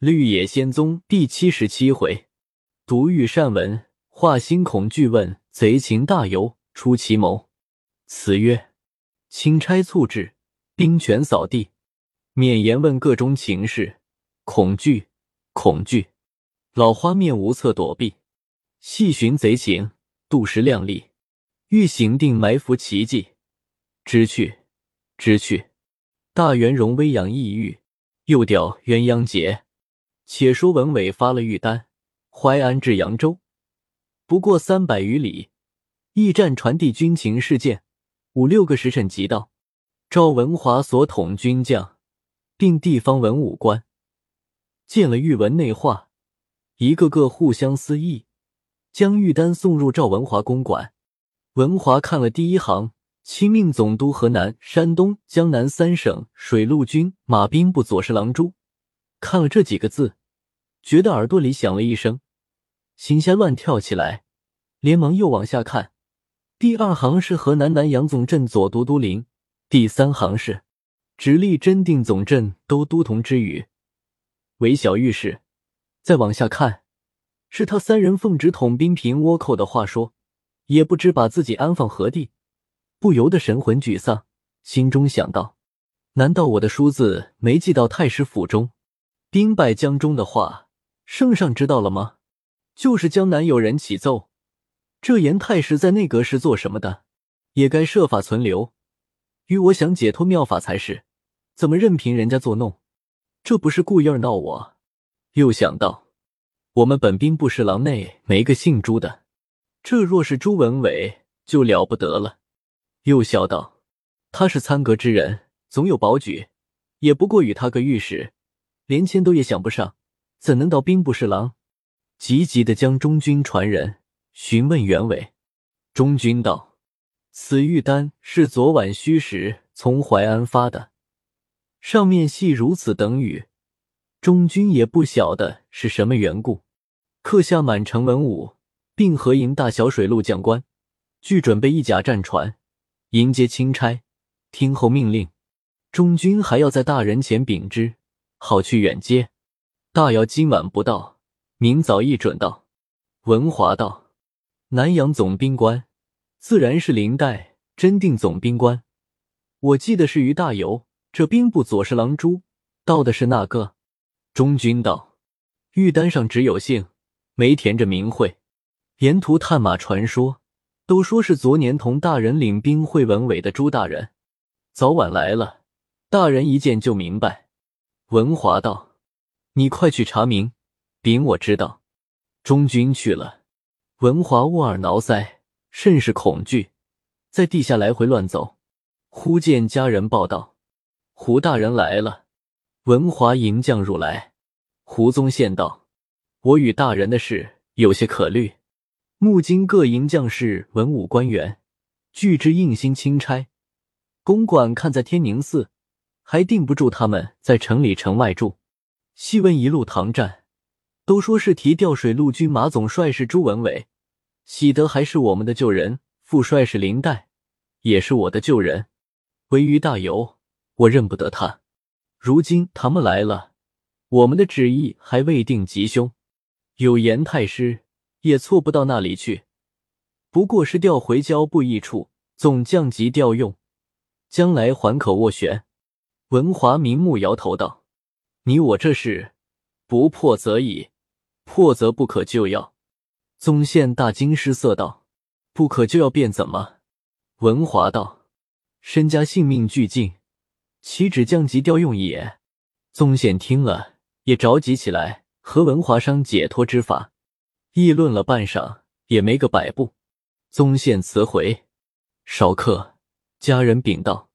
绿野仙踪第七十七回，读玉善文，化心恐惧问贼情大由出奇谋。词曰：钦差促至，兵权扫地，免言问各中情事。恐惧，恐惧。老花面无策躲避，细寻贼情，度时量力，欲行定埋伏奇计。知去，知去。大元荣微养抑郁，又吊鸳鸯节。且说文伟发了玉丹，淮安至扬州，不过三百余里。驿站传递军情事件，五六个时辰即到。赵文华所统军将，并地方文武官，见了玉文内话，一个个互相私议，将玉丹送入赵文华公馆。文华看了第一行，亲命总督河南、山东、江南三省水陆军马兵部左侍郎朱，看了这几个字。觉得耳朵里响了一声，心下乱跳起来，连忙又往下看。第二行是河南南阳总镇左都督林，第三行是直隶真定总镇都督同知宇。韦小玉是再往下看，是他三人奉旨统兵平倭寇的话说，也不知把自己安放何地，不由得神魂沮丧，心中想到：难道我的书字没寄到太师府中？兵败江中的话。圣上知道了吗？就是江南有人启奏，这严太师在内阁是做什么的，也该设法存留。与我想解脱妙法才是，怎么任凭人家作弄？这不是故意闹我？又想到，我们本兵部侍郎内没个姓朱的，这若是朱文伟就了不得了。又笑道，他是参阁之人，总有保举，也不过与他个御史，连签都也想不上。怎能到兵部侍郎？急急的将中军传人询问原委。中军道：“此玉丹是昨晚戌时从淮安发的，上面系如此等语。中军也不晓得是什么缘故。刻下满城文武，并合营大小水陆将官，俱准备一甲战船迎接钦差，听候命令。中军还要在大人前禀知，好去远接。”大姚今晚不到，明早一准到。文华道：“南阳总兵官，自然是林代；真定总兵官，我记得是于大猷。这兵部左侍郎朱到的是那个？”中军道：“玉单上只有姓，没填着名讳。沿途探马传说，都说是昨年同大人领兵会文伟的朱大人，早晚来了。大人一见就明白。”文华道。你快去查明，禀我知道。中军去了，文华握耳挠腮，甚是恐惧，在地下来回乱走。忽见家人报道：“胡大人来了。”文华迎将入来，胡宗宪道：“我与大人的事有些可虑。目今各营将士、文武官员，俱知应心钦差，公馆看在天宁寺，还定不住他们在城里城外住。”细问一路唐战，都说是提调水陆军马总帅是朱文伟，喜得还是我们的旧人；副帅是林黛，也是我的旧人。唯于大猷，我认不得他。如今他们来了，我们的旨意还未定吉凶。有严太师也错不到那里去，不过是调回交部一处，总降级调用，将来还可斡旋。文华明目摇头道。你我这事，不破则已，破则不可救药。宗宪大惊失色道：“不可救药便怎么？”文华道：“身家性命俱尽，岂止降级调用也？”宗宪听了也着急起来，和文华商解脱之法，议论了半晌，也没个摆布。宗宪辞回，少客家人禀道：“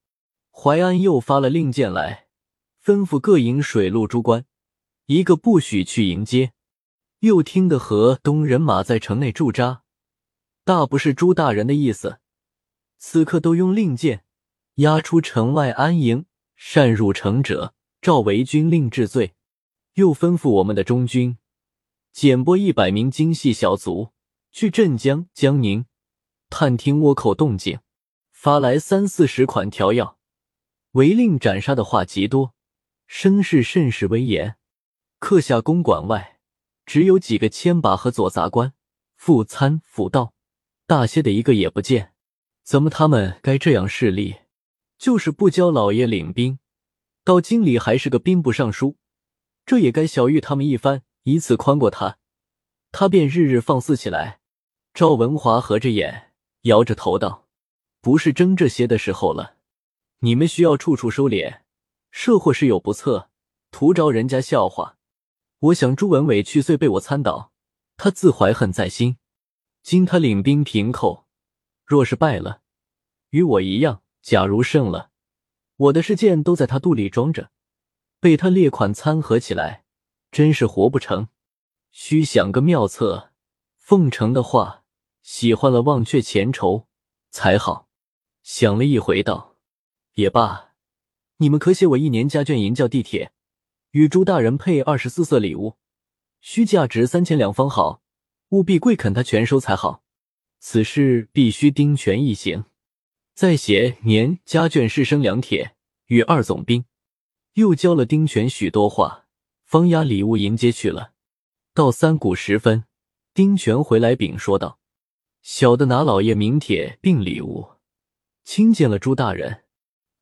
淮安又发了令箭来。”吩咐各营水陆诸官，一个不许去迎接。又听得河东人马在城内驻扎，大不是朱大人的意思。此刻都用令箭押出城外安营，擅入城者，照为军令治罪。又吩咐我们的中军简拨一百名精细小卒去镇江、江宁探听倭寇动静，发来三四十款条要，违令斩杀的话极多。声势甚是威严，刻下公馆外只有几个千把和左杂官、副参、辅道，大些的一个也不见。怎么他们该这样势利，就是不教老爷领兵？到京里还是个兵部尚书，这也该小玉他们一番，以此宽过他。他便日日放肆起来。赵文华合着眼，摇着头道：“不是争这些的时候了。你们需要处处收敛，设或是有不测，徒招人家笑话。我想朱文伟去岁被我参倒，他自怀恨在心。今他领兵平寇，若是败了，与我一样；假如胜了，我的事件都在他肚里装着，被他列款参合起来，真是活不成。须想个妙策，奉承的话。”喜欢了，忘却前仇才好。想了一回，道：“也罢，你们可写我一年家眷银叫地铁，与朱大人配二十四色礼物，需价值三千两方好，务必贵肯他全收才好。此事必须丁权一行。再写年家眷是生两帖与二总兵，又教了丁权许多话，方押礼物迎接去了。到三鼓时分，丁权回来禀说道。”小的拿老爷名帖并礼物，亲见了朱大人。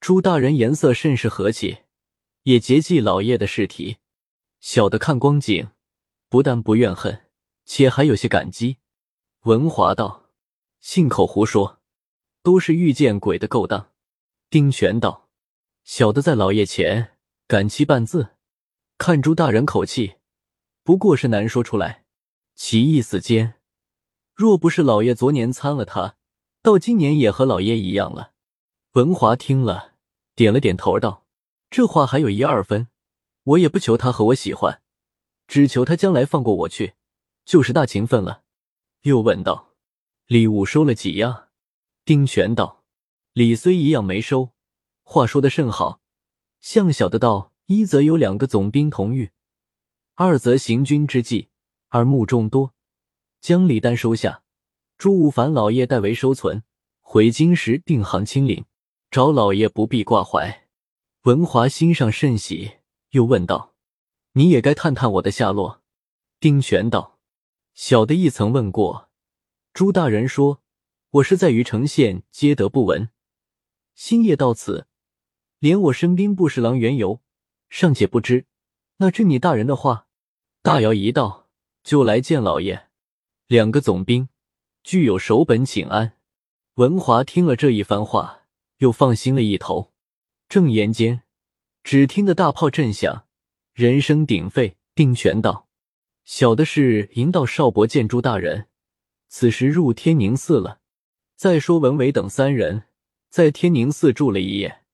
朱大人颜色甚是和气，也结记老爷的事体。小的看光景，不但不怨恨，且还有些感激。文华道：“信口胡说，都是遇见鬼的勾当。”丁权道：“小的在老爷前敢欺半字？看朱大人口气，不过是难说出来。其意思间。”若不是老爷昨年参了他，到今年也和老爷一样了。文华听了，点了点头，道：“这话还有一二分。我也不求他和我喜欢，只求他将来放过我去，就是大情分了。”又问道：“礼物收了几样？”丁权道：“礼虽一样没收，话说的甚好。向小的道：一则有两个总兵同御，二则行军之际耳目众多。”将礼单收下，朱武凡老爷代为收存。回京时定行清领，找老爷不必挂怀。文华心上甚喜，又问道：“你也该探探我的下落。”丁权道：“小的亦曾问过朱大人，说我是在于城县，皆得不闻。星夜到此，连我身兵部侍郎缘由尚且不知，那知你大人的话，大摇一道就来见老爷。”两个总兵具有守本请安。文华听了这一番话，又放心了一头。正言间，只听得大炮震响，人声鼎沸。定权道：“小的是迎到少伯见朱大人，此时入天宁寺了。再说文伟等三人在天宁寺住了一夜。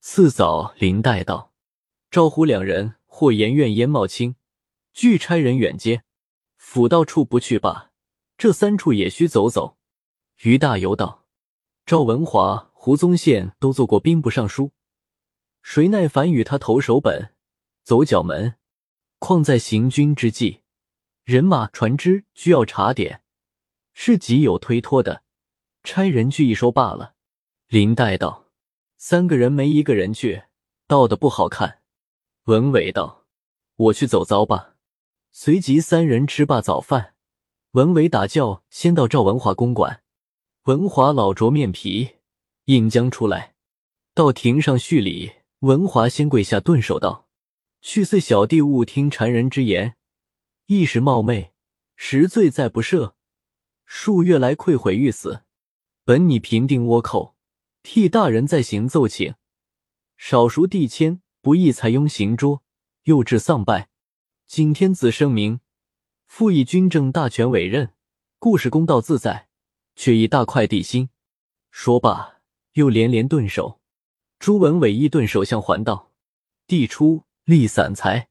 次早，林带道，赵虎两人或言愿燕茂清，俱差人远接。府道处不去罢。”这三处也需走走。于大游道：“赵文华、胡宗宪都做过兵部尚书，谁耐烦与他投手本、走角门？况在行军之际，人马、船只需要查点，是极有推脱的。差人去一收罢了。”林黛道：“三个人没一个人去，道的不好看。”文伟道：“我去走遭吧。”随即三人吃罢早饭。文伟打轿先到赵文华公馆，文华老着面皮，印将出来，到庭上叙礼。文华先跪下顿首道：“去岁小弟误听谗人之言，一时冒昧，实罪在不赦。数月来愧悔欲死，本拟平定倭寇，替大人再行奏请，少赎地迁，不义采庸行捉，又致丧败。今天子声明。”复以军政大权委任，故事公道自在，却以大快地心。说罢，又连连顿首。朱文伟亦顿首向还道：“帝出立散财，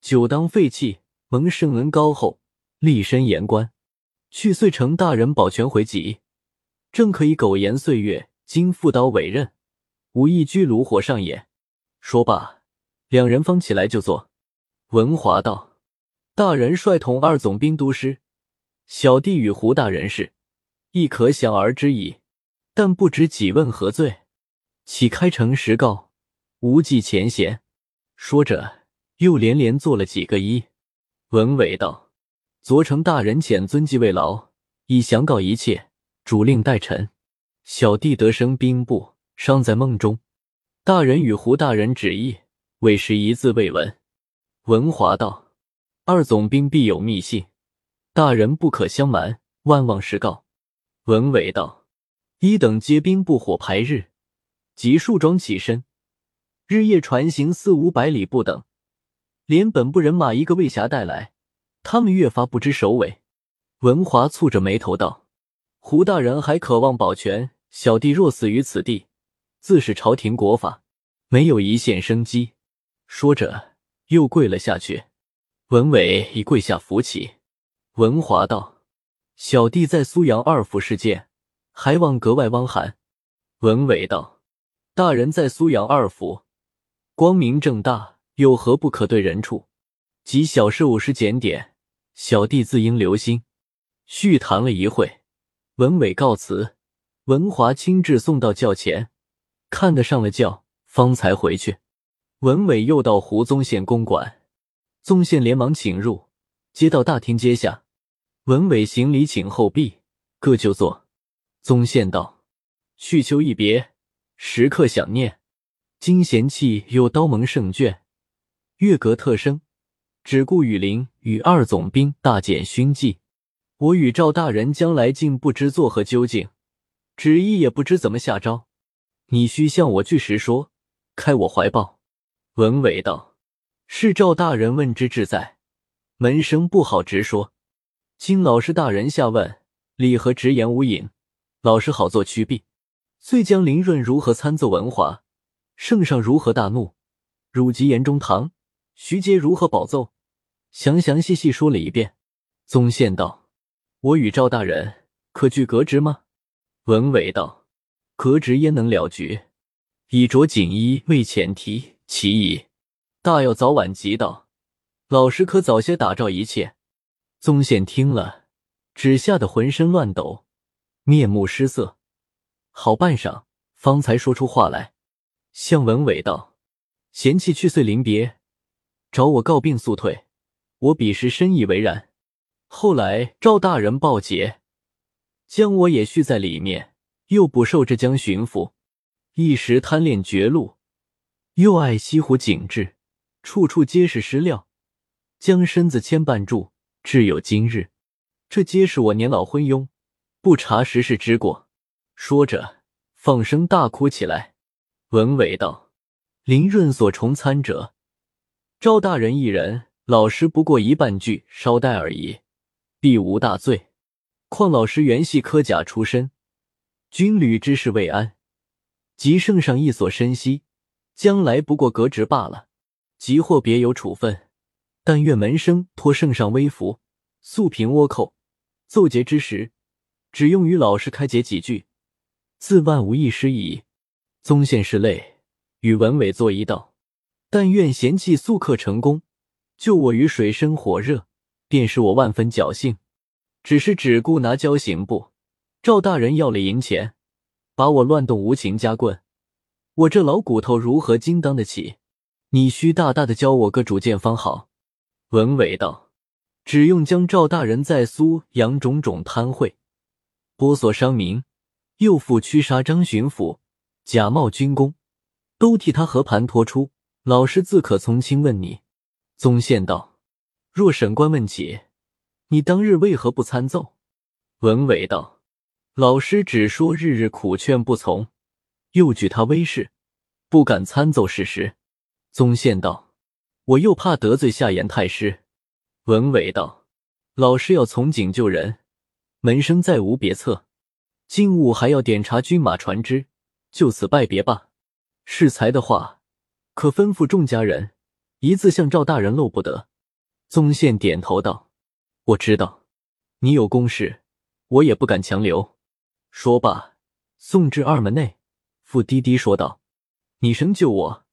久当废弃，蒙圣恩高厚，立身言官。去岁承大人保全回籍，正可以苟延岁月。今复刀委任，无意居炉火上也。”说罢，两人方起来就坐。文华道。大人率统二总兵都师，小弟与胡大人事，亦可想而知矣。但不知几问何罪？启开诚实告，无忌前嫌。说着，又连连做了几个揖。文伟道：“昨承大人遣遵继慰劳，已详告一切，主令待臣。小弟得升兵部，尚在梦中。大人与胡大人旨意，委实一字未闻。”文华道：“二总兵必有密信，大人不可相瞒，万望实告。”文伟道：“一等皆兵不火排日，即束装起身，日夜船行四五百里不等。”连本部人马一个未暇带来，他们越发不知首尾。文华蹙着眉头道：“胡大人还渴望保全，小弟若死于此地，自是朝廷国法，没有一线生机。”说着又跪了下去。文伟已跪下扶起。文华道：“小弟在苏阳二府事件，还望格外汪涵。”文伟道：“大人在苏阳二府，光明正大。”有何不可对人处？及小事务时检点，小弟自应留心。续谈了一会，文伟告辞，文华亲自送到轿前，看得上了轿，方才回去。文伟又到胡宗宪公馆，宗宪连忙请入，接到大厅阶下。文伟行礼请后毕，各就坐。宗宪道：“去秋一别，时刻想念。今贤弃有刀盟胜券。”月阁特生，只顾雨林与二总兵大减勋绩。我与赵大人将来竟不知作何究竟，旨意也不知怎么下招。你须向我据实说，开我怀抱。文伟道：“是赵大人问之志在，门生不好直说。经老师大人下问，理和直言无隐，老师好做趋避。遂将林润如何参奏文华，圣上如何大怒，汝及言中堂。”徐阶如何保奏？详详细细说了一遍。宗宪道：“我与赵大人可具革职吗？”文伟道：“革职焉能了局？以着锦衣为前提，其矣。大要早晚即到，老师可早些打召一切。”宗宪听了，只吓得浑身乱抖，面目失色，好半晌，方才说出话来，向文伟道：“贤妻去岁临别。”找我告病速退，我彼时深以为然。后来赵大人报捷，将我也续在里面，又不受浙江巡抚。一时贪恋绝路，又爱西湖景致，处处皆是诗料，将身子牵绊住，至有今日。这皆是我年老昏庸，不查时事之过。说着，放声大哭起来。文伟道：“林润所重参者。”赵大人一人，老师不过一半句捎带而已，必无大罪。况老师原系科甲出身，军旅之事未安，即圣上一所深悉，将来不过革职罢了。即或别有处分，但愿门生托圣上微福，速平倭寇。奏捷之时，只用于老师开解几句，自万无一失矣。宗宪是泪，与文伟作揖道。但愿贤弃速克成功，救我于水深火热，便是我万分侥幸。只是只顾拿交刑部，赵大人要了银钱，把我乱动无情夹棍，我这老骨头如何经当得起？你须大大的教我个主见方好。文伟道：“只用将赵大人在苏阳种种贪贿、剥索商民，又复驱杀张巡抚，假冒军功，都替他和盘托出。”老师自可从轻问你。宗宪道：“若审官问起，你当日为何不参奏？”文伟道：“老师只说日日苦劝不从，又举他威势，不敢参奏事实。”宗宪道：“我又怕得罪下言太师。”文伟道：“老师要从警救人，门生再无别策。今午还要点查军马船只，就此拜别吧。适才的话。”可吩咐众家人，一字向赵大人漏不得。宗宪点头道：“我知道，你有公事，我也不敢强留。”说罢，送至二门内，傅低低说道：“你生救我，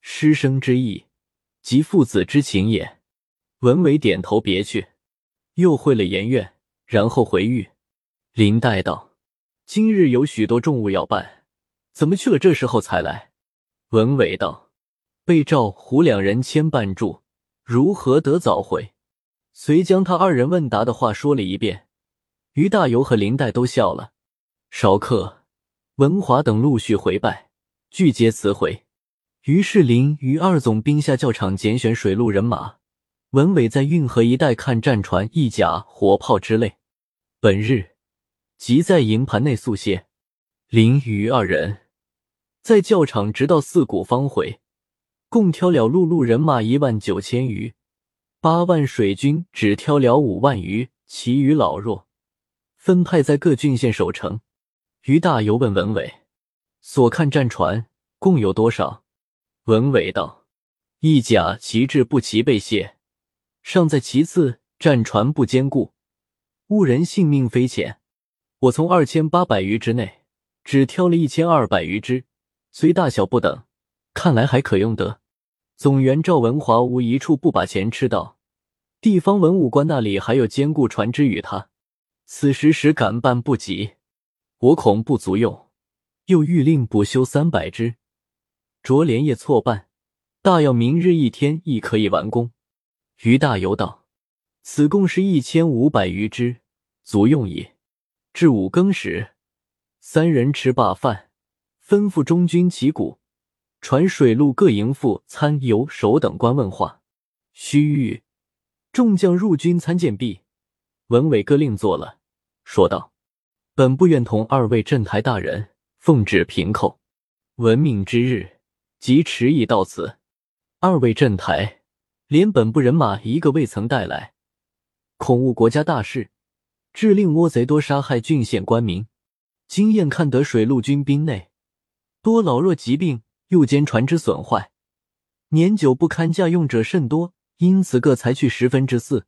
师生之意，即父子之情也。”文伟点头别去，又会了言愿，然后回狱。林黛道：“今日有许多重务要办，怎么去了这时候才来？”文伟道。被赵胡两人牵绊住，如何得早回？遂将他二人问答的话说了一遍。于大猷和林黛都笑了。少客、文华等陆续回拜，俱皆辞回。于是林于二总兵下教场拣选水陆人马。文伟在运河一带看战船、义甲、火炮之类。本日即在营盘内宿歇。林于二人在教场直到四鼓方回，共挑了陆路人马一万九千余，八万水军只挑了五万余，其余老弱分派在各郡县守城。于大猷问文伟：“所看战船共有多少？”文伟道：“一甲旗帜不齐备卸。”尚在其次，战船不坚固，误人性命非浅。我从二千八百余之内，只挑了一千二百余只，虽大小不等，看来还可用得。总员赵文华无一处不把钱吃到，地方文武官那里还有坚固船只与他。此时实赶办不及，我恐不足用，又欲令补修三百只，着连夜错办，大要明日一天亦可以完工。于大猷道：“此共是一千五百余只，足用矣。”至五更时，三人吃罢饭，吩咐中军旗鼓、传水陆各营副参游守等官问话。须臾，众将入军参见毕，文伟各令坐了，说道：“本不愿同二位镇台大人奉旨平寇，闻命之日，即迟已到此。二位镇台。”连本部人马一个未曾带来，恐误国家大事，致令倭贼多杀害郡县官民。经验看得水陆军兵内多老弱疾病，又兼船只损坏，年久不堪驾用者甚多，因此各裁去十分之四，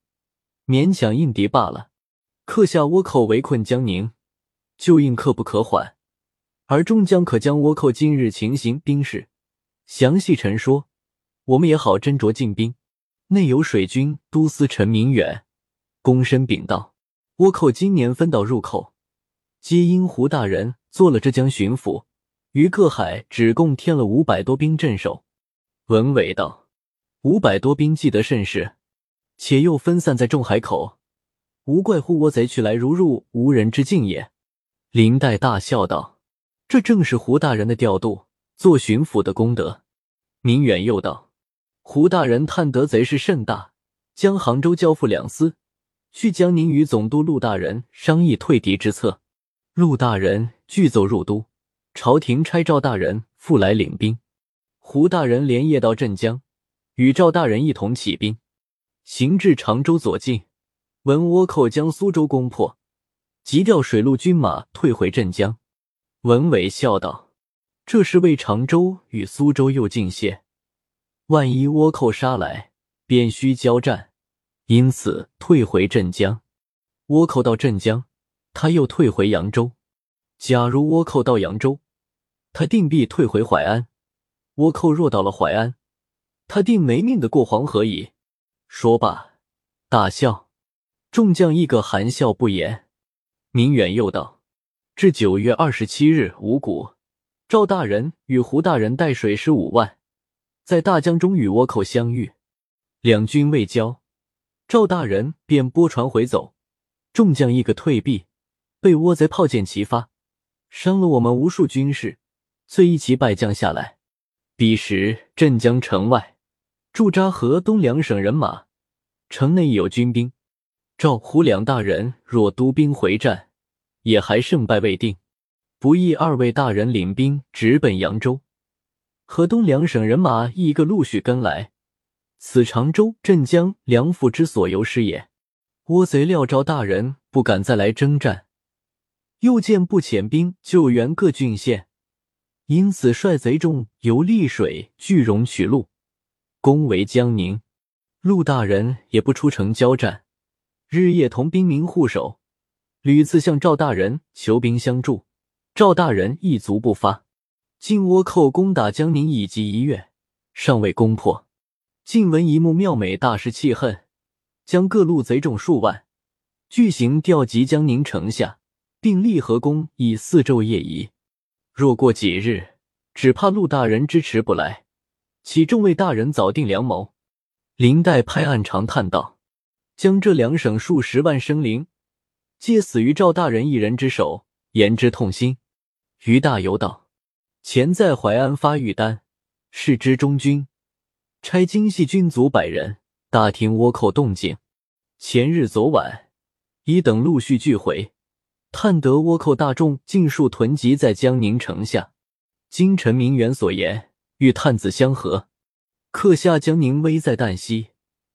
勉强应敌罢了。克下倭寇围困江宁，就应刻不可缓，而众将可将倭寇今日情形兵士详细陈说，我们也好斟酌进兵。内有水军都司陈明远，躬身禀道：“倭寇今年分岛入寇，皆因胡大人做了浙江巡抚，于各海只共添了五百多兵镇守。”文伟道：“五百多兵记得甚是，且又分散在众海口，无怪乎倭贼去来如入无人之境也。”林黛大笑道：“这正是胡大人的调度，做巡抚的功德。”明远又道。胡大人探得贼势甚大，将杭州交付两司，去江宁与总督陆大人商议退敌之策。陆大人具奏入都，朝廷差赵大人复来领兵。胡大人连夜到镇江，与赵大人一同起兵，行至常州左近，闻倭寇将苏州攻破，急调水陆军马退回镇江。文伟笑道：“这是为常州与苏州又进谢。”万一倭寇杀来，便需交战，因此退回镇江。倭寇到镇江，他又退回扬州。假如倭寇到扬州，他定必退回淮安。倭寇若到了淮安，他定没命的过黄河矣。说罢，大笑。众将一个含笑不言。明远又道：“至九月二十七日五谷，赵大人与胡大人带水师五万。”在大江中与倭寇相遇，两军未交，赵大人便拨船回走，众将一个退避，被倭贼炮箭齐发，伤了我们无数军士，遂一齐败将下来。彼时镇江城外驻扎河东两省人马，城内有军兵。赵胡两大人若督兵回战，也还胜败未定，不意二位大人领兵直奔扬州。河东两省人马一个陆续跟来，此常州、镇江两府之所由是也。倭贼料赵大人不敢再来征战，又见不遣兵救援各郡县，因此率贼众由丽水、句容取路，攻围江宁。陆大人也不出城交战，日夜同兵民护守，屡次向赵大人求兵相助，赵大人一卒不发。晋倭寇攻打江宁以及一月，尚未攻破。晋闻一幕妙美，大失气恨，将各路贼众数万，巨型调集江宁城下，并立河攻以四昼夜移。若过几日，只怕陆大人支持不来，启众位大人早定良谋。林黛拍案长叹道：“将这两省数十万生灵，皆死于赵大人一人之手，言之痛心。”于大猷道：“前在淮安发玉丹，是之中军，差精细军卒百人，打听倭寇动静。前日昨晚，一等陆续聚回，探得倭寇大众尽数囤集在江宁城下。今臣明远所言，欲探子相合。”刻下江宁危在旦夕，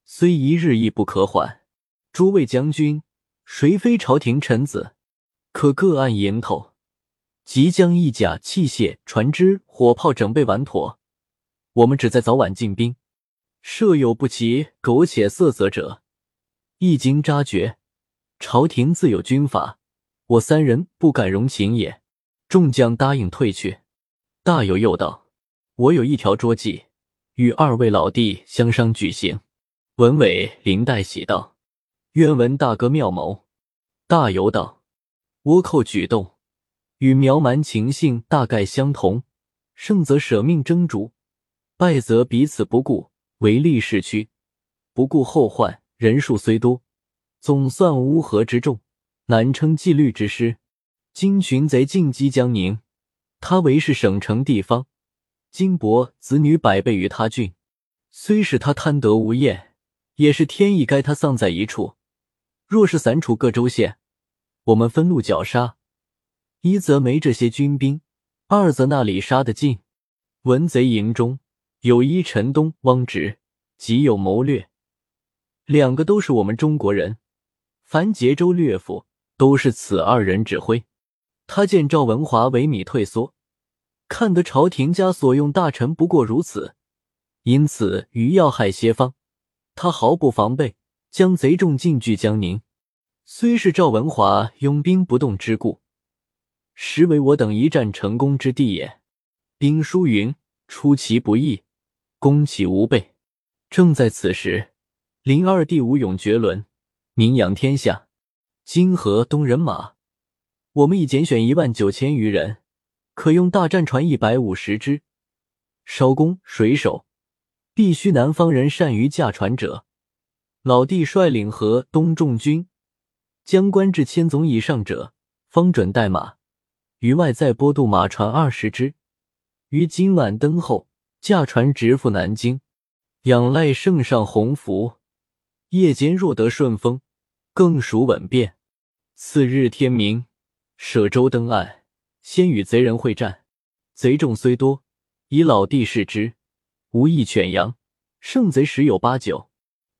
虽一日亦不可缓。诸位将军，谁非朝廷臣子？可各按营头，即将一甲、器械、船只、火炮整备完妥。我们只在早晚进兵，设有不齐、苟且色泽者，一经扎决，朝廷自有军法。我三人不敢容情也。众将答应退去。大有又道：“我有一条捉计。”与二位老弟相商举行。文伟、林黛喜道：“愿闻大哥妙谋。”大游道：“倭寇举动与苗蛮情性大概相同，胜则舍命争逐，败则彼此不顾，唯利是趋，不顾后患。人数虽多，总算乌合之众，难称纪律之师。今群贼进击江宁，他为是省城地方。”金帛子女百倍于他郡，虽是他贪得无厌，也是天意该他丧在一处。若是散处各州县，我们分路绞杀，一则没这些军兵，二则那里杀得尽？文贼营中有一陈东、汪直，极有谋略，两个都是我们中国人。凡结州略府，都是此二人指挥。他见赵文华萎靡退缩。看得朝廷家所用大臣不过如此，因此于要害些方，他毫不防备，将贼众进据江宁。虽是赵文华拥兵不动之故，实为我等一战成功之地也。兵书云：“出其不意，攻其无备。”正在此时，林二弟武勇绝伦，名扬天下。今河东人马，我们已拣选一万九千余人。可用大战船一百五十只，艄工水手必须南方人善于驾船者。老弟率领河东众军，将官至千总以上者，方准带马。于外再拨渡马船二十只，于今晚登后，驾船直赴南京。仰赖圣上鸿福，夜间若得顺风，更属稳便。次日天明，舍舟登岸。先与贼人会战，贼众虽多，以老弟视之，无一犬羊，胜贼十有八九。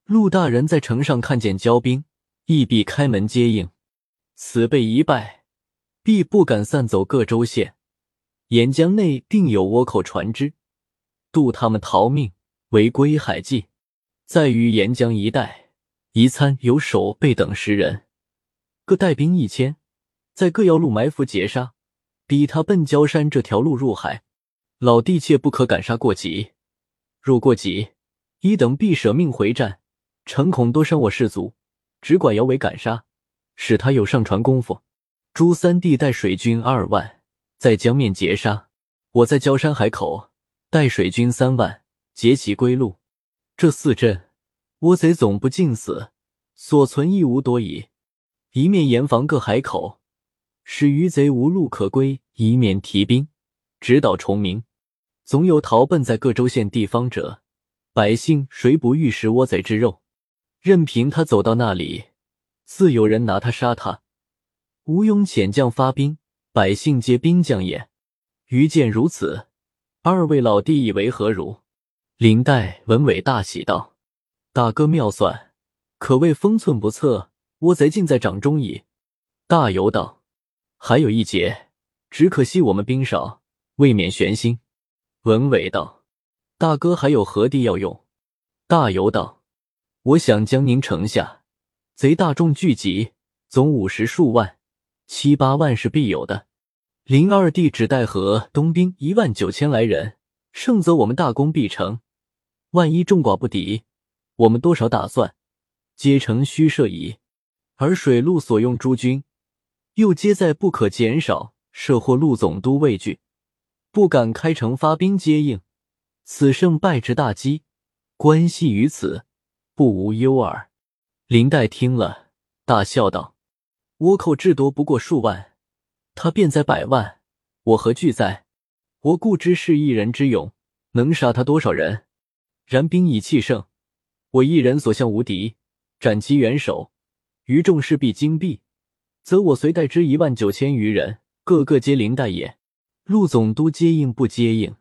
陆大人在城上看见骄兵，亦必开门接应。此辈一败，必不敢散走各州县。沿江内定有倭寇船只，渡他们逃命，为归海计。在于沿江一带，宜参有守备等十人，各带兵一千，在各要路埋伏截杀。逼他奔焦山这条路入海，老弟切不可赶杀过急。若过急，一等必舍命回战，诚恐多伤我士卒。只管摇尾赶杀，使他有上船功夫。朱三弟带水军二万，在江面截杀；我在焦山海口带水军三万，截其归路。这四阵，倭贼总不尽死，所存亦无多矣。一面严防各海口。使余贼无路可归，以免提兵，直捣崇明。总有逃奔在各州县地方者，百姓谁不欲食倭贼之肉？任凭他走到那里，自有人拿他杀他。吴庸遣将发兵，百姓皆兵将也。余见如此，二位老弟以为何如？林黛、文伟大喜道：“大哥妙算，可谓风寸不测，倭贼尽在掌中矣。”大游道。还有一节，只可惜我们兵少，未免悬心。文伟道：“大哥还有何地要用？”大游道：“我想江宁城下贼大众聚集，总五十数万，七八万是必有的。林二弟只带河东兵一万九千来人，胜则我们大功必成。万一众寡不敌，我们多少打算，皆成虚设矣。而水陆所用诸军。”又皆在不可减少，设或陆总督畏惧，不敢开城发兵接应。此胜败之大机，关系于此，不无忧耳。林黛听了，大笑道：“倭寇至多不过数万，他便在百万，我何惧哉？我固知是一人之勇，能杀他多少人？然兵以气盛，我一人所向无敌，斩其元首，余众势必惊毙，则我随带之一万九千余人，个个皆林黛也。陆总督接应不接应，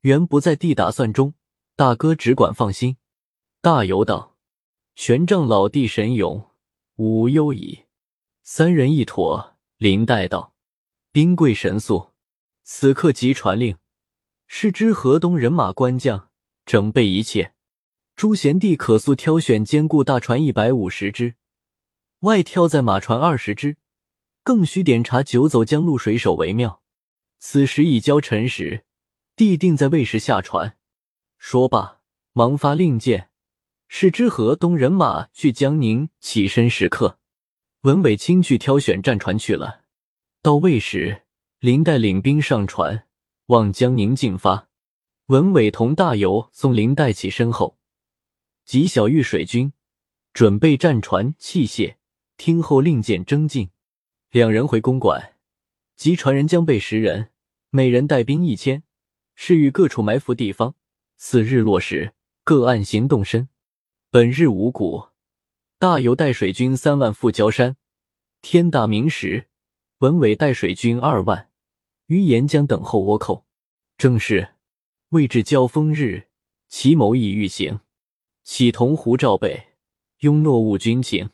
原不在地打算中，大哥只管放心。”大游道。玄奘老弟神勇，无忧矣。三人一妥。林黛道：“兵贵神速，此刻即传令，是知河东人马官将整备一切。朱贤弟可速挑选坚固大船一百五十只，外挑载马船二十只，更需点查九走江路水手为妙。此时已交辰时，弟定在未时下船。”说罢，忙发令箭。是知河东人马去江宁起身时刻，文伟亲去挑选战船去了。到位时，林黛领兵上船，往江宁进发。文伟同大游送林黛起身后，及小玉水军准备战船器械，听候令箭征进。两人回公馆，及船人将备十人，每人带兵一千，是与各处埋伏地方。次日落时，各按行动身。本日五谷，大游带水军三万赴焦山。天大明时，文伟带水军二万于沿江等候倭寇。正是未至交锋日，其谋已欲行。启同胡赵备，拥诺误军情。